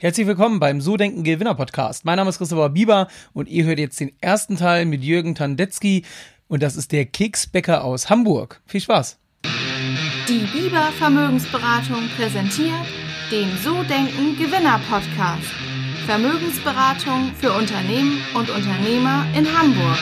Herzlich willkommen beim So Denken Gewinner Podcast. Mein Name ist Christopher Bieber und ihr hört jetzt den ersten Teil mit Jürgen Tandetzky und das ist der Keksbäcker aus Hamburg. Viel Spaß! Die Bieber Vermögensberatung präsentiert den So Denken Gewinner Podcast. Vermögensberatung für Unternehmen und Unternehmer in Hamburg.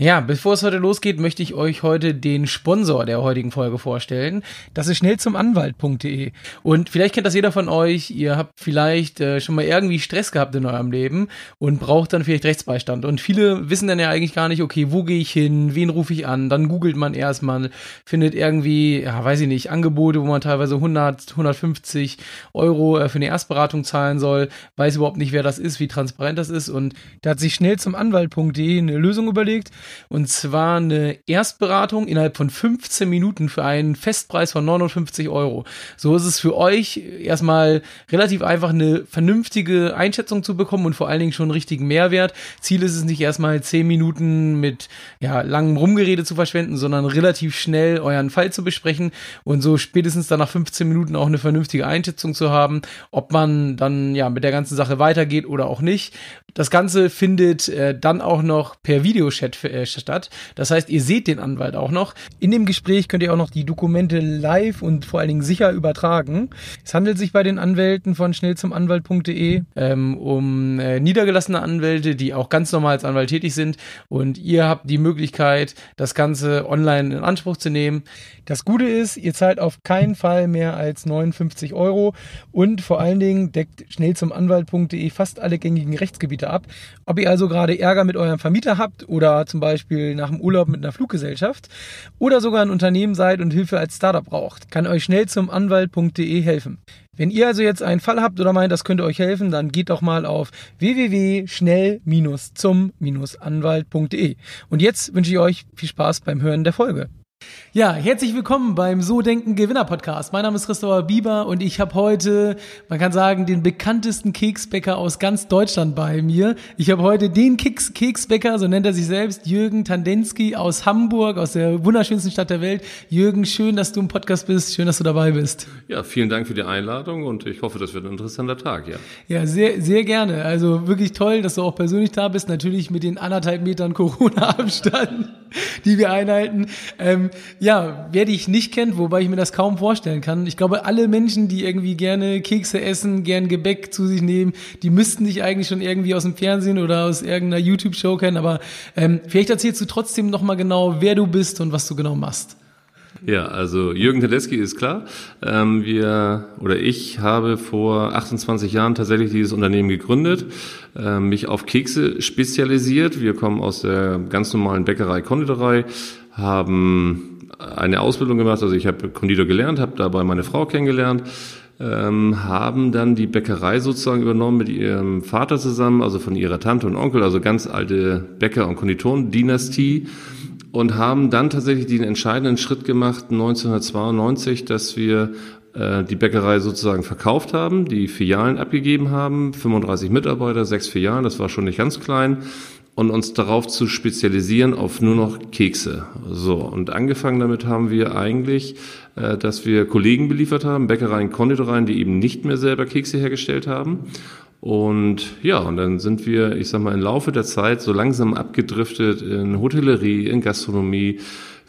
Ja, bevor es heute losgeht, möchte ich euch heute den Sponsor der heutigen Folge vorstellen. Das ist schnell zum Anwalt.de. Und vielleicht kennt das jeder von euch. Ihr habt vielleicht äh, schon mal irgendwie Stress gehabt in eurem Leben und braucht dann vielleicht Rechtsbeistand. Und viele wissen dann ja eigentlich gar nicht, okay, wo gehe ich hin? Wen rufe ich an? Dann googelt man erstmal, findet irgendwie, ja, weiß ich nicht, Angebote, wo man teilweise 100, 150 Euro äh, für eine Erstberatung zahlen soll, weiß überhaupt nicht, wer das ist, wie transparent das ist. Und da hat sich schnell zum Anwalt.de eine Lösung überlegt und zwar eine Erstberatung innerhalb von 15 Minuten für einen Festpreis von 59 Euro. So ist es für euch erstmal relativ einfach, eine vernünftige Einschätzung zu bekommen und vor allen Dingen schon einen richtigen Mehrwert. Ziel ist es nicht erstmal 10 Minuten mit ja, langem Rumgerede zu verschwenden, sondern relativ schnell euren Fall zu besprechen und so spätestens dann nach 15 Minuten auch eine vernünftige Einschätzung zu haben, ob man dann ja mit der ganzen Sache weitergeht oder auch nicht. Das Ganze findet äh, dann auch noch per Videochat äh, statt. Das heißt, ihr seht den Anwalt auch noch. In dem Gespräch könnt ihr auch noch die Dokumente live und vor allen Dingen sicher übertragen. Es handelt sich bei den Anwälten von schnellzumanwalt.de ähm, um äh, niedergelassene Anwälte, die auch ganz normal als Anwalt tätig sind. Und ihr habt die Möglichkeit, das Ganze online in Anspruch zu nehmen. Das Gute ist, ihr zahlt auf keinen Fall mehr als 59 Euro und vor allen Dingen deckt schnellzumanwalt.de fast alle gängigen Rechtsgebiete ab. Ob ihr also gerade Ärger mit eurem Vermieter habt oder zum Beispiel nach dem Urlaub mit einer Fluggesellschaft oder sogar ein Unternehmen seid und Hilfe als Startup braucht, kann euch schnellzumanwalt.de helfen. Wenn ihr also jetzt einen Fall habt oder meint, das könnte euch helfen, dann geht doch mal auf www.schnell-zum-anwalt.de. Und jetzt wünsche ich euch viel Spaß beim Hören der Folge. Ja, herzlich willkommen beim So Denken Gewinner Podcast. Mein Name ist Christopher Bieber und ich habe heute, man kann sagen, den bekanntesten Keksbäcker aus ganz Deutschland bei mir. Ich habe heute den Keks Keksbäcker, so nennt er sich selbst, Jürgen Tandensky aus Hamburg, aus der wunderschönsten Stadt der Welt. Jürgen, schön, dass du im Podcast bist, schön, dass du dabei bist. Ja, vielen Dank für die Einladung und ich hoffe, das wird ein interessanter Tag, ja. Ja, sehr, sehr gerne. Also wirklich toll, dass du auch persönlich da bist, natürlich mit den anderthalb Metern Corona-Abstand, die wir einhalten. Ähm, ja, wer dich nicht kennt, wobei ich mir das kaum vorstellen kann. Ich glaube, alle Menschen, die irgendwie gerne Kekse essen, gern Gebäck zu sich nehmen, die müssten dich eigentlich schon irgendwie aus dem Fernsehen oder aus irgendeiner YouTube-Show kennen. Aber ähm, vielleicht erzählst du trotzdem nochmal genau, wer du bist und was du genau machst. Ja, also Jürgen Tedeschi ist klar. Ähm, wir oder ich habe vor 28 Jahren tatsächlich dieses Unternehmen gegründet, äh, mich auf Kekse spezialisiert. Wir kommen aus der ganz normalen Bäckerei, Konditorei, haben eine Ausbildung gemacht. Also ich habe Konditor gelernt, habe dabei meine Frau kennengelernt. Ähm, haben dann die Bäckerei sozusagen übernommen mit ihrem Vater zusammen, also von ihrer Tante und Onkel, also ganz alte Bäcker- und Konditoren-Dynastie und haben dann tatsächlich den entscheidenden Schritt gemacht 1992, dass wir äh, die Bäckerei sozusagen verkauft haben, die Filialen abgegeben haben, 35 Mitarbeiter, sechs Filialen, das war schon nicht ganz klein und uns darauf zu spezialisieren auf nur noch Kekse. So, und angefangen damit haben wir eigentlich, äh, dass wir Kollegen beliefert haben, Bäckereien, Konditoreien, die eben nicht mehr selber Kekse hergestellt haben. Und ja, und dann sind wir, ich sag mal, im Laufe der Zeit so langsam abgedriftet in Hotellerie, in Gastronomie.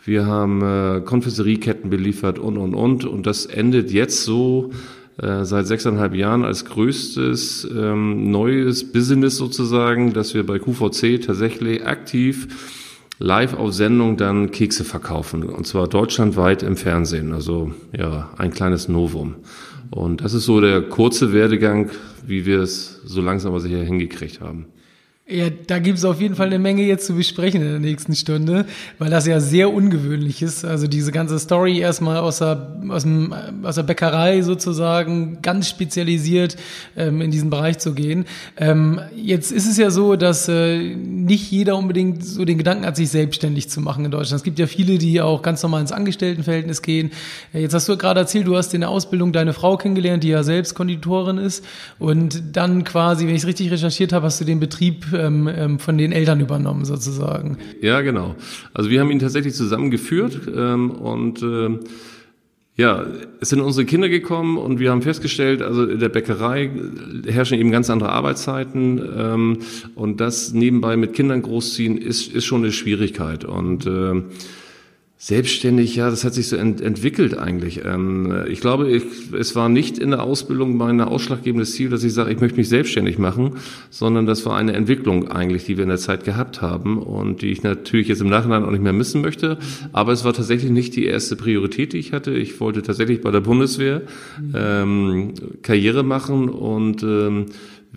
Wir haben äh, Konfiserieketten beliefert und, und, und. Und das endet jetzt so, äh, seit sechseinhalb Jahren als größtes ähm, neues Business sozusagen, dass wir bei QVC tatsächlich aktiv live auf Sendung dann Kekse verkaufen. Und zwar deutschlandweit im Fernsehen. Also ja, ein kleines Novum. Und das ist so der kurze Werdegang, wie wir es so langsam aber sicher hingekriegt haben. Ja, da gibt es auf jeden Fall eine Menge jetzt zu besprechen in der nächsten Stunde, weil das ja sehr ungewöhnlich ist. Also diese ganze Story erstmal aus der, aus, dem, aus der Bäckerei sozusagen ganz spezialisiert ähm, in diesen Bereich zu gehen. Ähm, jetzt ist es ja so, dass äh, nicht jeder unbedingt so den Gedanken hat, sich selbstständig zu machen in Deutschland. Es gibt ja viele, die auch ganz normal ins Angestelltenverhältnis gehen. Jetzt hast du gerade erzählt, du hast in der Ausbildung deine Frau kennengelernt, die ja selbst Konditorin ist. Und dann quasi, wenn ich richtig recherchiert habe, hast du den Betrieb ähm, ähm, von den Eltern übernommen sozusagen. Ja, genau. Also wir haben ihn tatsächlich zusammengeführt ähm, und äh, Ja, es sind unsere Kinder gekommen und wir haben festgestellt, also in der Bäckerei herrschen eben ganz andere Arbeitszeiten ähm, und das nebenbei mit Kindern großziehen ist, ist schon eine Schwierigkeit und äh, Selbstständig, ja, das hat sich so ent entwickelt eigentlich. Ähm, ich glaube, ich, es war nicht in der Ausbildung mein ausschlaggebendes Ziel, dass ich sage, ich möchte mich selbstständig machen, sondern das war eine Entwicklung eigentlich, die wir in der Zeit gehabt haben und die ich natürlich jetzt im Nachhinein auch nicht mehr missen möchte. Aber es war tatsächlich nicht die erste Priorität, die ich hatte. Ich wollte tatsächlich bei der Bundeswehr ähm, Karriere machen und ähm,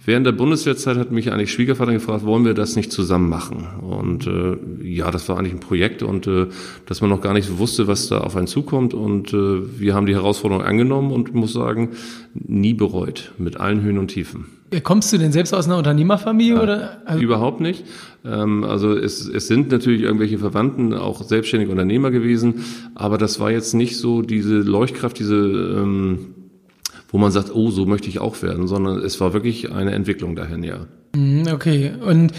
Während der Bundeswehrzeit hat mich eigentlich Schwiegervater gefragt, wollen wir das nicht zusammen machen? Und äh, ja, das war eigentlich ein Projekt und äh, dass man noch gar nicht wusste, was da auf einen zukommt. Und äh, wir haben die Herausforderung angenommen und muss sagen, nie bereut, mit allen Höhen und Tiefen. Kommst du denn selbst aus einer Unternehmerfamilie ja, oder? Also überhaupt nicht. Ähm, also es, es sind natürlich irgendwelche Verwandten auch selbstständige Unternehmer gewesen, aber das war jetzt nicht so diese Leuchtkraft, diese ähm, wo man sagt, oh, so möchte ich auch werden, sondern es war wirklich eine Entwicklung dahin, ja. Mhm, okay. Und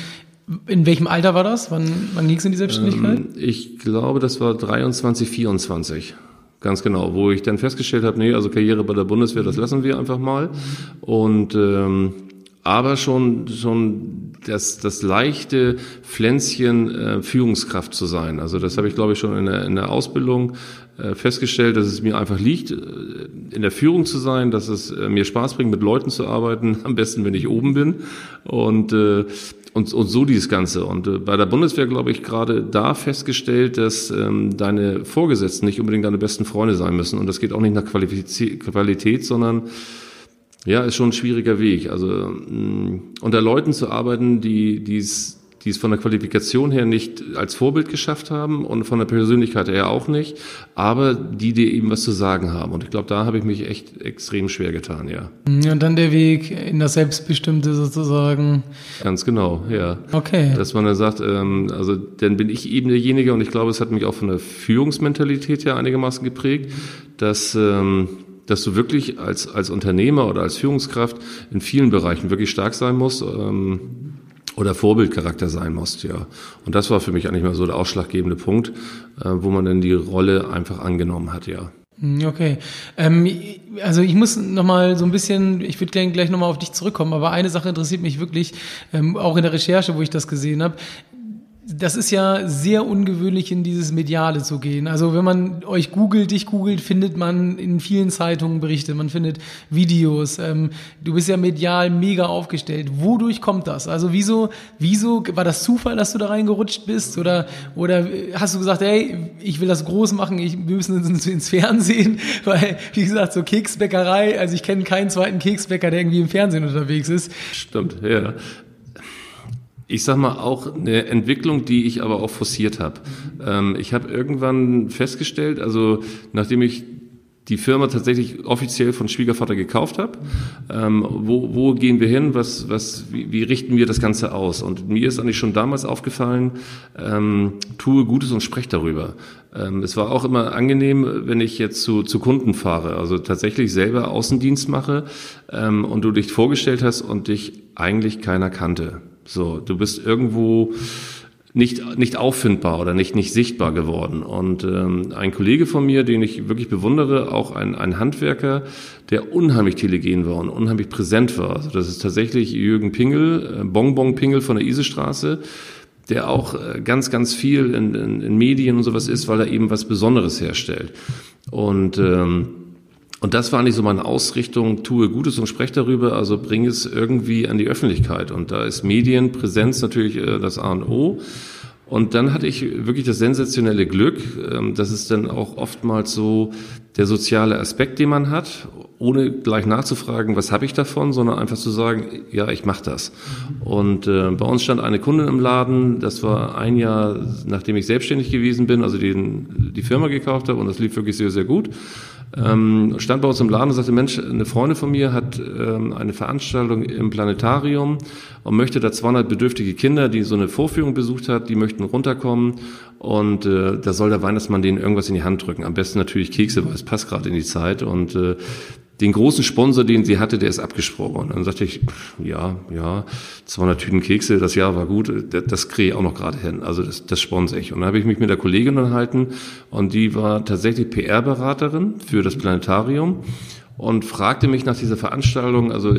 in welchem Alter war das? Wann, wann ging es in die Selbstständigkeit? Ähm, ich glaube, das war 23, 24. Ganz genau, wo ich dann festgestellt habe, nee, also Karriere bei der Bundeswehr, das lassen wir einfach mal. Und ähm, aber schon schon das das leichte Pflänzchen äh, Führungskraft zu sein. Also das habe ich glaube ich schon in der, in der Ausbildung äh, festgestellt, dass es mir einfach liegt, äh, in der Führung zu sein, dass es äh, mir Spaß bringt, mit Leuten zu arbeiten, am besten, wenn ich oben bin. Und, und, und so dieses Ganze. Und bei der Bundeswehr, glaube ich, gerade da festgestellt, dass ähm, deine Vorgesetzten nicht unbedingt deine besten Freunde sein müssen. Und das geht auch nicht nach Qualität, sondern ja, ist schon ein schwieriger Weg. Also mh, unter Leuten zu arbeiten, die dies die es von der Qualifikation her nicht als Vorbild geschafft haben und von der Persönlichkeit her auch nicht, aber die dir eben was zu sagen haben. Und ich glaube, da habe ich mich echt extrem schwer getan, ja. Und dann der Weg in das Selbstbestimmte sozusagen. Ganz genau, ja. Okay. Dass man dann sagt, ähm, also dann bin ich eben derjenige und ich glaube, es hat mich auch von der Führungsmentalität her einigermaßen geprägt, dass ähm, dass du wirklich als, als Unternehmer oder als Führungskraft in vielen Bereichen wirklich stark sein musst. Ähm, oder Vorbildcharakter sein musst, ja. Und das war für mich eigentlich mal so der ausschlaggebende Punkt, äh, wo man dann die Rolle einfach angenommen hat, ja. Hm, okay. Ähm, also ich muss nochmal so ein bisschen, ich würde gleich nochmal auf dich zurückkommen, aber eine Sache interessiert mich wirklich, ähm, auch in der Recherche, wo ich das gesehen habe das ist ja sehr ungewöhnlich, in dieses Mediale zu gehen. Also wenn man euch googelt, dich googelt, findet man in vielen Zeitungen Berichte, man findet Videos. Ähm, du bist ja medial mega aufgestellt. Wodurch kommt das? Also wieso, wieso war das Zufall, dass du da reingerutscht bist? Oder, oder hast du gesagt, hey, ich will das groß machen, ich, wir müssen ins, ins Fernsehen? Weil, wie gesagt, so Keksbäckerei, also ich kenne keinen zweiten Keksbäcker, der irgendwie im Fernsehen unterwegs ist. Stimmt, ja ich sag mal auch eine Entwicklung, die ich aber auch forciert habe. Ähm, ich habe irgendwann festgestellt, also nachdem ich die Firma tatsächlich offiziell von Schwiegervater gekauft habe. Ähm, wo, wo gehen wir hin? Was, was, wie, wie richten wir das Ganze aus? Und mir ist eigentlich schon damals aufgefallen, ähm, tue Gutes und spreche darüber. Ähm, es war auch immer angenehm, wenn ich jetzt zu, zu Kunden fahre, also tatsächlich selber Außendienst mache ähm, und du dich vorgestellt hast und dich eigentlich keiner kannte. So, du bist irgendwo nicht, nicht auffindbar oder nicht, nicht sichtbar geworden. Und ähm, ein Kollege von mir, den ich wirklich bewundere, auch ein, ein Handwerker, der unheimlich telegen war und unheimlich präsent war. Also das ist tatsächlich Jürgen Pingel, äh, Bonbon Pingel von der Isestraße, der auch äh, ganz, ganz viel in, in, in Medien und sowas ist, weil er eben was Besonderes herstellt. Und ähm, und das war nicht so meine Ausrichtung, tue Gutes und spreche darüber, also bringe es irgendwie an die Öffentlichkeit. Und da ist Medienpräsenz natürlich äh, das A und O. Und dann hatte ich wirklich das sensationelle Glück, ähm, dass es dann auch oftmals so der soziale Aspekt, den man hat, ohne gleich nachzufragen, was habe ich davon, sondern einfach zu sagen, ja, ich mache das. Und äh, bei uns stand eine Kundin im Laden, das war ein Jahr, nachdem ich selbstständig gewesen bin, also den, die Firma gekauft habe und das lief wirklich sehr, sehr gut ähm, stand bei uns im Laden und sagte, Mensch, eine Freundin von mir hat ähm, eine Veranstaltung im Planetarium und möchte da 200 bedürftige Kinder, die so eine Vorführung besucht hat, die möchten runterkommen und äh, da soll der Weihnachtsmann denen irgendwas in die Hand drücken. Am besten natürlich Kekse, weil es passt gerade in die Zeit und äh, den großen Sponsor, den sie hatte, der ist abgesprungen. Dann sagte ich, ja, ja, 200 Tüten Kekse, das Jahr war gut, das, das kriege ich auch noch gerade hin. Also das, das sponsere ich. Und dann habe ich mich mit der Kollegin unterhalten und die war tatsächlich PR-Beraterin für das Planetarium und fragte mich nach dieser Veranstaltung, also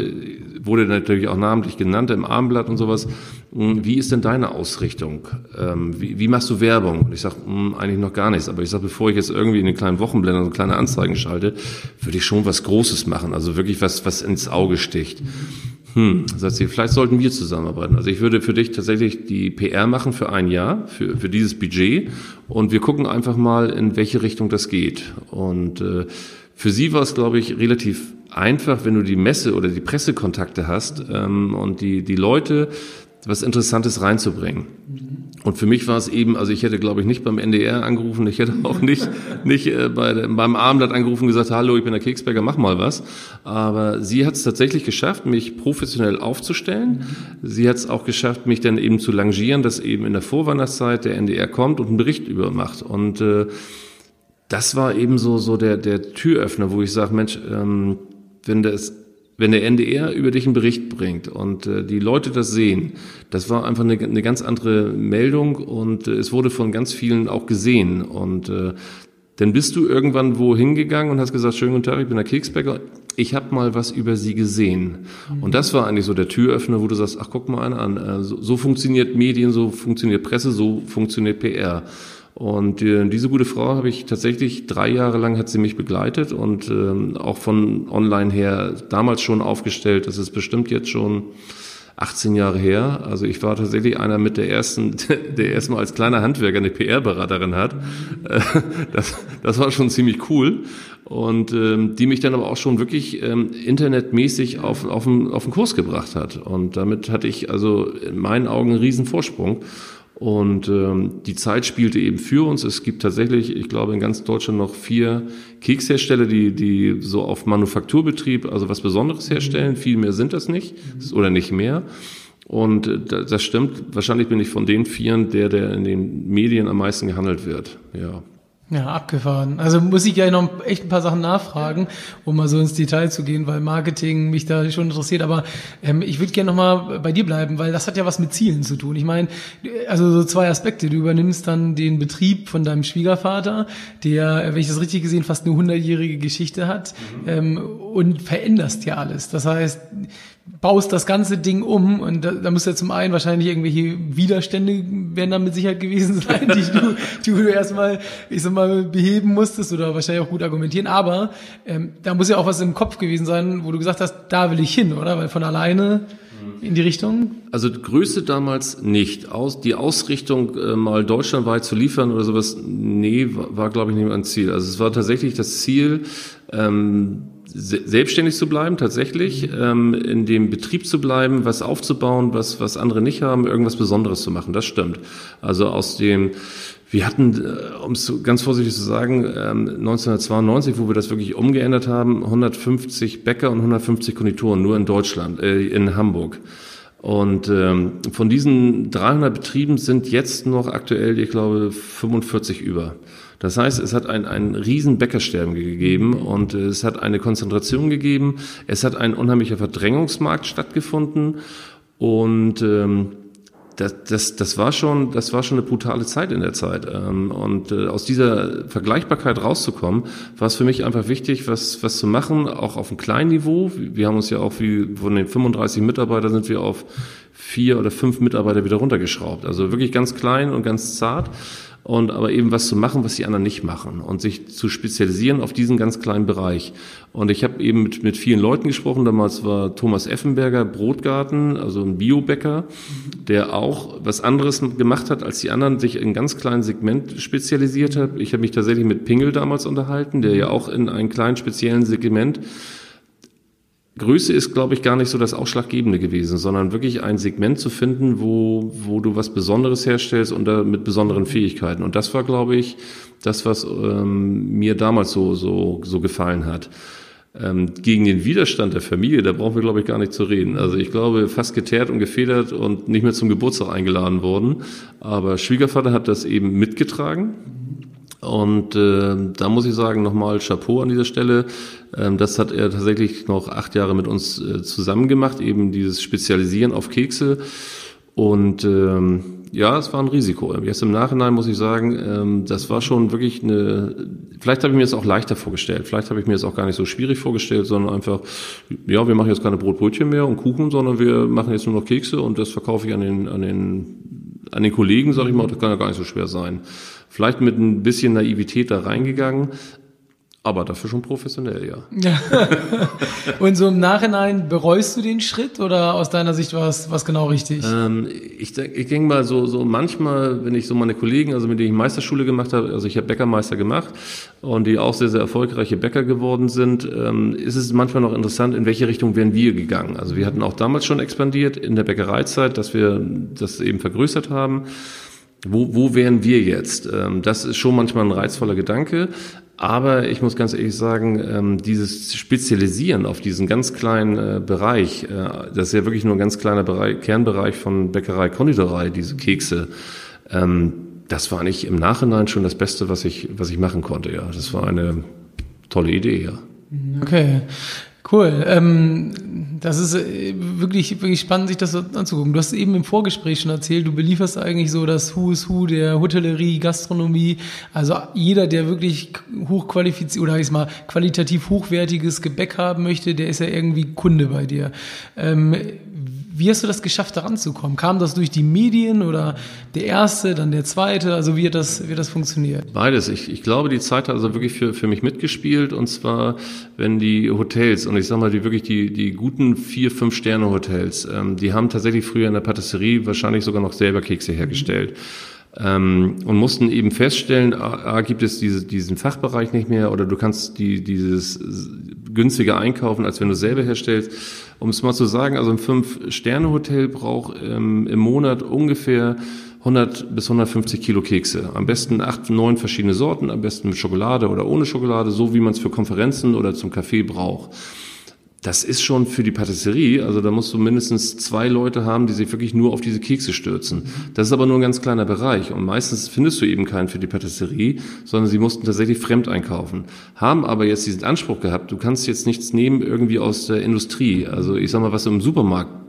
wurde natürlich auch namentlich genannt im Armblatt und sowas, hm, wie ist denn deine Ausrichtung? Ähm, wie, wie machst du Werbung? Und ich sage, hm, eigentlich noch gar nichts, aber ich sage, bevor ich jetzt irgendwie in den kleinen Wochenblender so kleine Anzeigen schalte, würde ich schon was Großes machen, also wirklich was, was ins Auge sticht. Hm, sagt sie, vielleicht sollten wir zusammenarbeiten. Also ich würde für dich tatsächlich die PR machen für ein Jahr, für, für dieses Budget und wir gucken einfach mal, in welche Richtung das geht. Und äh, für sie war es, glaube ich, relativ einfach, wenn du die Messe oder die Pressekontakte hast ähm, und die, die Leute was Interessantes reinzubringen. Und für mich war es eben, also ich hätte, glaube ich, nicht beim NDR angerufen, ich hätte auch nicht, nicht äh, bei, beim Abendblatt angerufen und gesagt, hallo, ich bin der Keksberger, mach mal was. Aber sie hat es tatsächlich geschafft, mich professionell aufzustellen. Sie hat es auch geschafft, mich dann eben zu langieren, dass eben in der Vorweihnachtszeit der NDR kommt und einen Bericht über macht. Und äh, das war eben so, so der, der Türöffner, wo ich sage, Mensch, ähm, wenn das wenn der NDR über dich einen Bericht bringt und äh, die Leute das sehen, das war einfach eine, eine ganz andere Meldung und äh, es wurde von ganz vielen auch gesehen. Und äh, dann bist du irgendwann wohin gegangen und hast gesagt, schönen guten Tag, ich bin der Keksbäcker, ich habe mal was über sie gesehen. Mhm. Und das war eigentlich so der Türöffner, wo du sagst, ach guck mal einer an, äh, so, so funktioniert Medien, so funktioniert Presse, so funktioniert PR. Und äh, diese gute Frau habe ich tatsächlich drei Jahre lang hat sie mich begleitet und ähm, auch von online her damals schon aufgestellt. Das ist bestimmt jetzt schon 18 Jahre her. Also ich war tatsächlich einer mit der ersten, der erstmal als kleiner Handwerker eine PR-Beraterin hat. Das, das war schon ziemlich cool. Und ähm, die mich dann aber auch schon wirklich ähm, internetmäßig auf, auf, den, auf den Kurs gebracht hat. Und damit hatte ich also in meinen Augen einen riesen Vorsprung. Und ähm, die Zeit spielte eben für uns. Es gibt tatsächlich, ich glaube, in ganz Deutschland noch vier Kekshersteller, die, die so auf Manufakturbetrieb, also was Besonderes herstellen. Viel mehr sind das nicht oder nicht mehr. Und äh, das stimmt. Wahrscheinlich bin ich von den Vieren der, der in den Medien am meisten gehandelt wird. Ja. Ja, abgefahren. Also muss ich ja noch echt ein paar Sachen nachfragen, um mal so ins Detail zu gehen, weil Marketing mich da schon interessiert. Aber ähm, ich würde gerne nochmal bei dir bleiben, weil das hat ja was mit Zielen zu tun. Ich meine, also so zwei Aspekte. Du übernimmst dann den Betrieb von deinem Schwiegervater, der, wenn ich das richtig gesehen, fast eine hundertjährige Geschichte hat mhm. ähm, und veränderst ja alles. Das heißt, baust das ganze Ding um und da, da muss ja zum einen wahrscheinlich irgendwelche Widerstände werden da mit Sicherheit gewesen sein, die du, die du erstmal, ich sag mal, beheben musstest oder wahrscheinlich auch gut argumentieren. Aber ähm, da muss ja auch was im Kopf gewesen sein, wo du gesagt hast, da will ich hin, oder? Weil von alleine in die Richtung? Also Größe damals nicht. Aus, die Ausrichtung, äh, mal deutschlandweit zu liefern oder sowas, nee, war, war glaube ich, nicht mein Ziel. Also es war tatsächlich das Ziel, ähm, selbstständig zu bleiben, tatsächlich, ähm, in dem Betrieb zu bleiben, was aufzubauen, was, was andere nicht haben, irgendwas Besonderes zu machen. Das stimmt. Also aus dem, wir hatten, äh, um es ganz vorsichtig zu sagen, ähm, 1992, wo wir das wirklich umgeändert haben, 150 Bäcker und 150 Konditoren nur in Deutschland, äh, in Hamburg. Und ähm, von diesen 300 Betrieben sind jetzt noch aktuell, ich glaube, 45 über. Das heißt, es hat ein, ein riesen Bäckersterben gegeben und es hat eine Konzentration gegeben. Es hat ein unheimlicher Verdrängungsmarkt stattgefunden und ähm, das, das, das, war schon, das war schon eine brutale Zeit in der Zeit. Ähm, und äh, aus dieser Vergleichbarkeit rauszukommen, war es für mich einfach wichtig, was, was zu machen, auch auf einem kleinen Niveau. Wir haben uns ja auch wie von den 35 Mitarbeitern sind wir auf vier oder fünf Mitarbeiter wieder runtergeschraubt. Also wirklich ganz klein und ganz zart und aber eben was zu machen, was die anderen nicht machen und sich zu spezialisieren auf diesen ganz kleinen Bereich. Und ich habe eben mit, mit vielen Leuten gesprochen. Damals war Thomas Effenberger Brotgarten, also ein Biobäcker, der auch was anderes gemacht hat als die anderen, sich in ganz kleinen Segment spezialisiert hat. Ich habe mich tatsächlich mit Pingel damals unterhalten, der ja auch in einem kleinen speziellen Segment Größe ist, glaube ich, gar nicht so das Ausschlaggebende gewesen, sondern wirklich ein Segment zu finden, wo, wo du was Besonderes herstellst und da mit besonderen Fähigkeiten. Und das war, glaube ich, das, was ähm, mir damals so, so, so gefallen hat. Ähm, gegen den Widerstand der Familie, da brauchen wir, glaube ich, gar nicht zu reden. Also ich glaube, fast geteert und gefedert und nicht mehr zum Geburtstag eingeladen worden. Aber Schwiegervater hat das eben mitgetragen Und äh, da muss ich sagen, nochmal Chapeau an dieser Stelle. Ähm, das hat er tatsächlich noch acht Jahre mit uns äh, zusammen gemacht, eben dieses Spezialisieren auf Kekse. Und ähm, ja, es war ein Risiko. Jetzt im Nachhinein muss ich sagen, ähm, das war schon wirklich eine. Vielleicht habe ich mir das auch leichter vorgestellt. Vielleicht habe ich mir das auch gar nicht so schwierig vorgestellt, sondern einfach, ja, wir machen jetzt keine Brotbrötchen mehr und Kuchen, sondern wir machen jetzt nur noch Kekse und das verkaufe ich an den an den an den Kollegen, sage ich mal. Das kann ja gar nicht so schwer sein. Vielleicht mit ein bisschen Naivität da reingegangen, aber dafür schon professionell, ja. ja. Und so im Nachhinein bereust du den Schritt oder aus deiner Sicht war es was genau richtig? Ähm, ich ich denke mal so, so manchmal, wenn ich so meine Kollegen, also mit denen ich Meisterschule gemacht habe, also ich habe Bäckermeister gemacht und die auch sehr, sehr erfolgreiche Bäcker geworden sind, ähm, ist es manchmal noch interessant, in welche Richtung wären wir gegangen. Also wir hatten auch damals schon expandiert in der Bäckereizeit, dass wir das eben vergrößert haben wo, wo wären wir jetzt? Ähm, das ist schon manchmal ein reizvoller Gedanke. Aber ich muss ganz ehrlich sagen, ähm, dieses Spezialisieren auf diesen ganz kleinen äh, Bereich, äh, das ist ja wirklich nur ein ganz kleiner Bereich, Kernbereich von Bäckerei, Konditorei, diese Kekse, ähm, das war nicht im Nachhinein schon das Beste, was ich, was ich machen konnte. Ja, das war eine tolle Idee, ja. Okay. Cool. Ähm, das ist äh, wirklich, wirklich spannend, sich das anzugucken. Du hast eben im Vorgespräch schon erzählt, du belieferst eigentlich so das Who is Who der Hotellerie, Gastronomie. Also jeder, der wirklich hochqualifiziert oder ich mal qualitativ hochwertiges Gebäck haben möchte, der ist ja irgendwie Kunde bei dir. Ähm, wie hast du das geschafft, da ranzukommen? Kam das durch die Medien oder der erste, dann der zweite? Also wie hat das, wie hat das funktioniert? Beides. Ich, ich glaube, die Zeit hat also wirklich für, für mich mitgespielt. Und zwar, wenn die Hotels, und ich sage mal, die wirklich die, die guten vier, fünf Sterne Hotels, ähm, die haben tatsächlich früher in der Patisserie wahrscheinlich sogar noch selber Kekse hergestellt. Mhm ähm, und mussten eben feststellen, A, gibt es diese, diesen Fachbereich nicht mehr oder du kannst die, dieses günstiger einkaufen, als wenn du selber herstellst. Um es mal zu sagen, also ein Fünf-Sterne-Hotel braucht ähm, im Monat ungefähr 100 bis 150 Kilo Kekse. Am besten acht, neun verschiedene Sorten, am besten mit Schokolade oder ohne Schokolade, so wie man es für Konferenzen oder zum Kaffee braucht das ist schon für die Patisserie, also da musst du mindestens zwei Leute haben, die sich wirklich nur auf diese Kekse stürzen. Das ist aber nur ein ganz kleiner Bereich und meistens findest du eben keinen für die Patisserie, sondern sie mussten tatsächlich fremd einkaufen. Haben aber jetzt diesen Anspruch gehabt, du kannst jetzt nichts nehmen irgendwie aus der Industrie. Also ich sag mal, was du im Supermarkt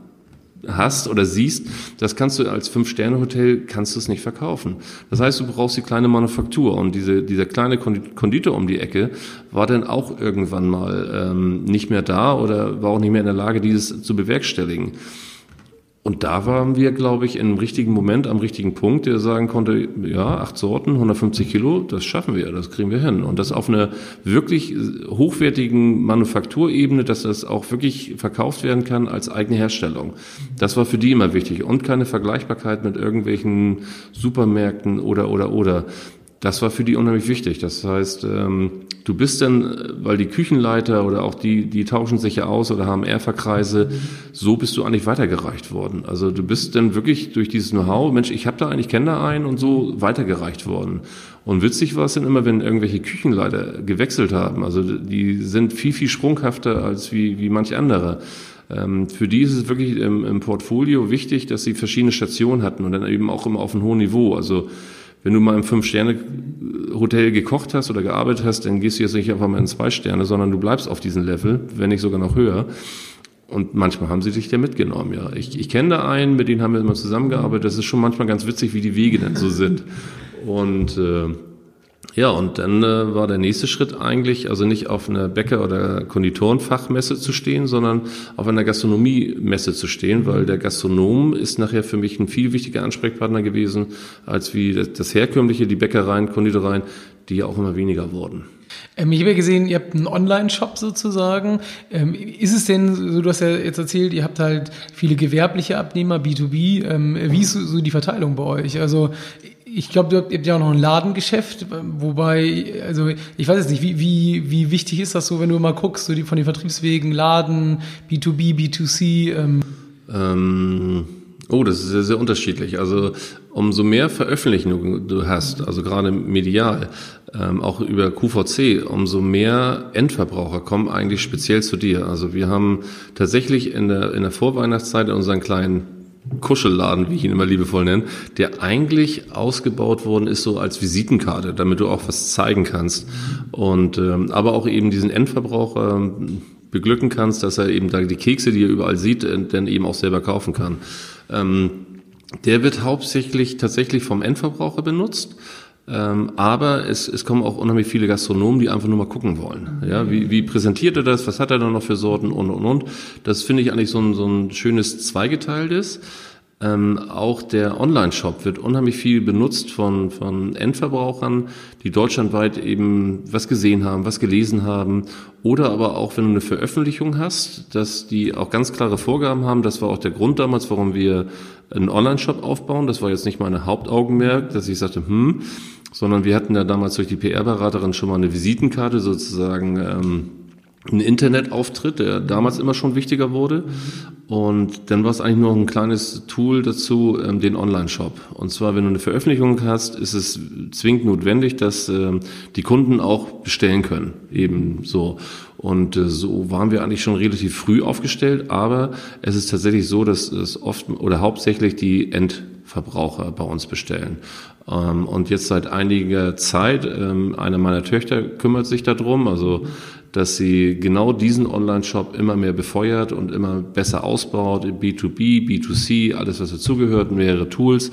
hast oder siehst, das kannst du als Fünf-Sterne-Hotel, kannst du es nicht verkaufen. Das heißt, du brauchst die kleine Manufaktur und diese, dieser kleine Konditor um die Ecke war dann auch irgendwann mal ähm, nicht mehr da oder war auch nicht mehr in der Lage, dieses zu bewerkstelligen. Und da waren wir, glaube ich, im richtigen Moment am richtigen Punkt, der sagen konnte, ja, acht Sorten, 150 Kilo, das schaffen wir, das kriegen wir hin. Und das auf einer wirklich hochwertigen Manufakturebene, dass das auch wirklich verkauft werden kann als eigene Herstellung. Das war für die immer wichtig. Und keine Vergleichbarkeit mit irgendwelchen Supermärkten oder, oder, oder. Das war für die unheimlich wichtig. Das heißt, ähm, du bist dann, weil die Küchenleiter oder auch die, die tauschen sich ja aus oder haben Erferkreise, so bist du eigentlich weitergereicht worden. Also du bist dann wirklich durch dieses Know-how, Mensch, ich habe da einen, ich kenne da einen und so weitergereicht worden. Und witzig war es dann immer, wenn irgendwelche Küchenleiter gewechselt haben. Also die sind viel, viel sprunghafter als wie, wie manch andere. Ähm, für die ist es wirklich im, im Portfolio wichtig, dass sie verschiedene Stationen hatten und dann eben auch immer auf einem hohen Niveau. Also wenn du mal im Fünf-Sterne-Hotel gekocht hast oder gearbeitet hast, dann gehst du jetzt nicht einfach mal in zwei Sterne, sondern du bleibst auf diesem Level, wenn nicht sogar noch höher. Und manchmal haben sie dich ja mitgenommen, ja. Ich, ich kenne da einen, mit dem haben wir immer zusammengearbeitet. Das ist schon manchmal ganz witzig, wie die Wege dann so sind. Und äh, ja, und dann äh, war der nächste Schritt eigentlich, also nicht auf einer Bäcker- oder Konditorenfachmesse zu stehen, sondern auf einer Gastronomiemesse zu stehen, weil der Gastronom ist nachher für mich ein viel wichtiger Ansprechpartner gewesen, als wie das, das herkömmliche, die Bäckereien, Konditoreien, die ja auch immer weniger wurden. Ähm, ich habe ja gesehen, ihr habt einen Online-Shop sozusagen. Ähm, ist es denn, so du hast ja jetzt erzählt, ihr habt halt viele gewerbliche Abnehmer, B2B. Ähm, wie ist so die Verteilung bei euch? Also ich glaube, ihr habt ja auch noch ein Ladengeschäft, wobei, also ich weiß jetzt nicht, wie, wie, wie wichtig ist das so, wenn du mal guckst, so die von den Vertriebswegen, Laden, B2B, B2C? Ähm. Ähm, oh, das ist sehr, sehr unterschiedlich. Also umso mehr Veröffentlichungen du hast, also gerade medial, ähm, auch über QVC, umso mehr Endverbraucher kommen eigentlich speziell zu dir. Also wir haben tatsächlich in der, in der Vorweihnachtszeit in unseren kleinen Kuschelladen, wie ich ihn immer liebevoll nenne, der eigentlich ausgebaut worden ist so als Visitenkarte, damit du auch was zeigen kannst. Und ähm, aber auch eben diesen Endverbraucher ähm, beglücken kannst, dass er eben da die Kekse, die er überall sieht, äh, dann eben auch selber kaufen kann. Ähm, der wird hauptsächlich tatsächlich vom Endverbraucher benutzt. Ähm, aber es, es kommen auch unheimlich viele Gastronomen, die einfach nur mal gucken wollen. Ja, wie, wie präsentiert er das? Was hat er da noch für Sorten und und und? Das finde ich eigentlich so ein, so ein schönes zweigeteiltes. Ähm, auch der Online-Shop wird unheimlich viel benutzt von, von Endverbrauchern, die deutschlandweit eben was gesehen haben, was gelesen haben. Oder aber auch, wenn du eine Veröffentlichung hast, dass die auch ganz klare Vorgaben haben. Das war auch der Grund damals, warum wir einen Online-Shop aufbauen. Das war jetzt nicht meine Hauptaugenmerk, dass ich sagte, hm, sondern wir hatten ja damals durch die PR-Beraterin schon mal eine Visitenkarte sozusagen. Ähm, ein Internetauftritt, der damals immer schon wichtiger wurde. Und dann war es eigentlich nur ein kleines Tool dazu, ähm, den Online-Shop. Und zwar, wenn du eine Veröffentlichung hast, ist es zwingend notwendig, dass ähm, die Kunden auch bestellen können. Eben so. Und äh, so waren wir eigentlich schon relativ früh aufgestellt, aber es ist tatsächlich so, dass es oft oder hauptsächlich die Endverbraucher bei uns bestellen. Ähm, und jetzt seit einiger Zeit, eine meiner Töchter kümmert sich darum, also dass sie genau diesen Online-Shop immer mehr befeuert und immer besser ausbaut, B2B, B2C, alles was dazugehört, mehrere Tools.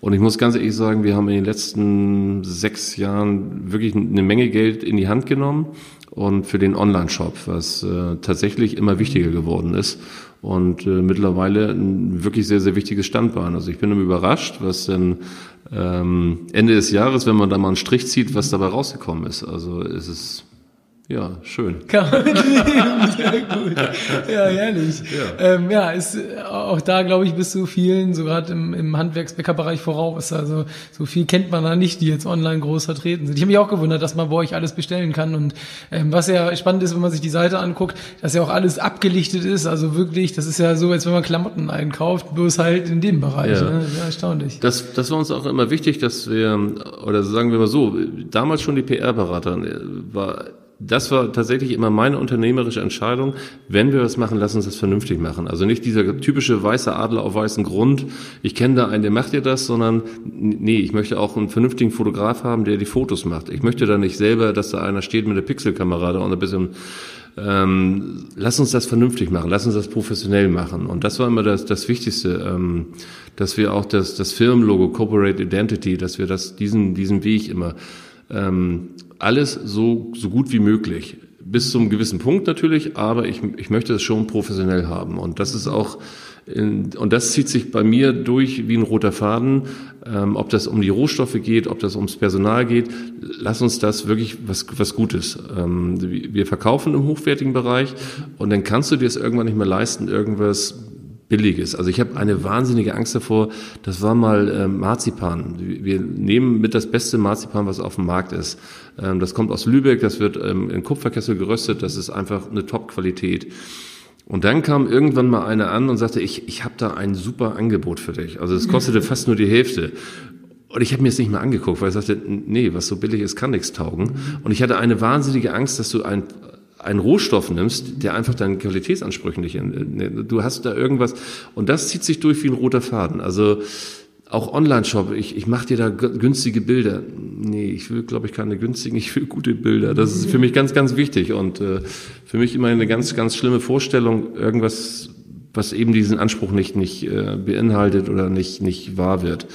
Und ich muss ganz ehrlich sagen, wir haben in den letzten sechs Jahren wirklich eine Menge Geld in die Hand genommen und für den Online-Shop, was äh, tatsächlich immer wichtiger geworden ist und äh, mittlerweile ein wirklich sehr, sehr wichtiges Standbein. Also ich bin überrascht, was denn ähm, Ende des Jahres, wenn man da mal einen Strich zieht, was dabei rausgekommen ist. Also es ist ja, schön. Kann man leben, sehr gut. Ja, herrlich. Ja, ähm, ja ist auch da, glaube ich, bist du vielen, so gerade im, im Handwerksbäckerbereich voraus. Also so viel kennt man da nicht, die jetzt online groß vertreten sind. Ich habe mich auch gewundert, dass man bei euch alles bestellen kann. Und ähm, was ja spannend ist, wenn man sich die Seite anguckt, dass ja auch alles abgelichtet ist. Also wirklich, das ist ja so, als wenn man Klamotten einkauft, bloß halt in dem Bereich. Ja. Ne? Ja, erstaunlich. Das, das war uns auch immer wichtig, dass wir, oder sagen wir mal so, damals schon die PR-Berater äh, war das war tatsächlich immer meine unternehmerische Entscheidung. Wenn wir was machen, lass uns das vernünftig machen. Also nicht dieser typische weiße Adler auf weißem Grund. Ich kenne da einen, der macht dir das, sondern nee, ich möchte auch einen vernünftigen Fotograf haben, der die Fotos macht. Ich möchte da nicht selber, dass da einer steht mit der Pixelkamera da und ein bisschen ähm, lass uns das vernünftig machen, lass uns das professionell machen. Und das war immer das, das Wichtigste, ähm, dass wir auch das, das Firmenlogo, Corporate Identity, dass wir das, diesen, diesen Weg immer ähm, alles so, so gut wie möglich. Bis zum gewissen Punkt natürlich, aber ich, ich möchte es schon professionell haben. Und das ist auch, in, und das zieht sich bei mir durch wie ein roter Faden, ähm, ob das um die Rohstoffe geht, ob das ums Personal geht. Lass uns das wirklich was, was Gutes. Ähm, wir verkaufen im hochwertigen Bereich und dann kannst du dir es irgendwann nicht mehr leisten, irgendwas Billiges. Also ich habe eine wahnsinnige Angst davor. Das war mal äh, Marzipan. Wir nehmen mit das beste Marzipan, was auf dem Markt ist. Ähm, das kommt aus Lübeck, das wird ähm, in Kupferkessel geröstet. Das ist einfach eine Top-Qualität. Und dann kam irgendwann mal einer an und sagte, ich, ich habe da ein super Angebot für dich. Also es kostete fast nur die Hälfte. Und ich habe mir das nicht mal angeguckt, weil ich sagte, nee, was so billig ist, kann nichts taugen. Und ich hatte eine wahnsinnige Angst, dass du ein einen Rohstoff nimmst, der einfach deinen Qualitätsansprüchen nicht, du hast da irgendwas, und das zieht sich durch wie ein roter Faden. Also, auch Online-Shop, ich, ich mache dir da günstige Bilder. Nee, ich will, glaube ich, keine günstigen, ich will gute Bilder. Das ist für mich ganz, ganz wichtig und äh, für mich immer eine ganz, ganz schlimme Vorstellung, irgendwas, was eben diesen Anspruch nicht, nicht äh, beinhaltet oder nicht, nicht wahr wird.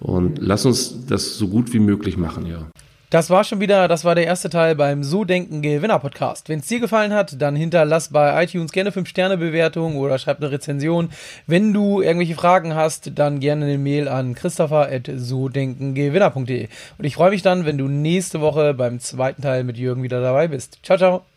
Und lass uns das so gut wie möglich machen, ja. Das war schon wieder, das war der erste Teil beim So Denken Gewinner Podcast. Wenn es dir gefallen hat, dann hinterlass bei iTunes gerne 5 Sterne Bewertung oder schreib eine Rezension. Wenn du irgendwelche Fragen hast, dann gerne eine Mail an christopher@sodenkengewinner.de. Und ich freue mich dann, wenn du nächste Woche beim zweiten Teil mit Jürgen wieder dabei bist. Ciao ciao.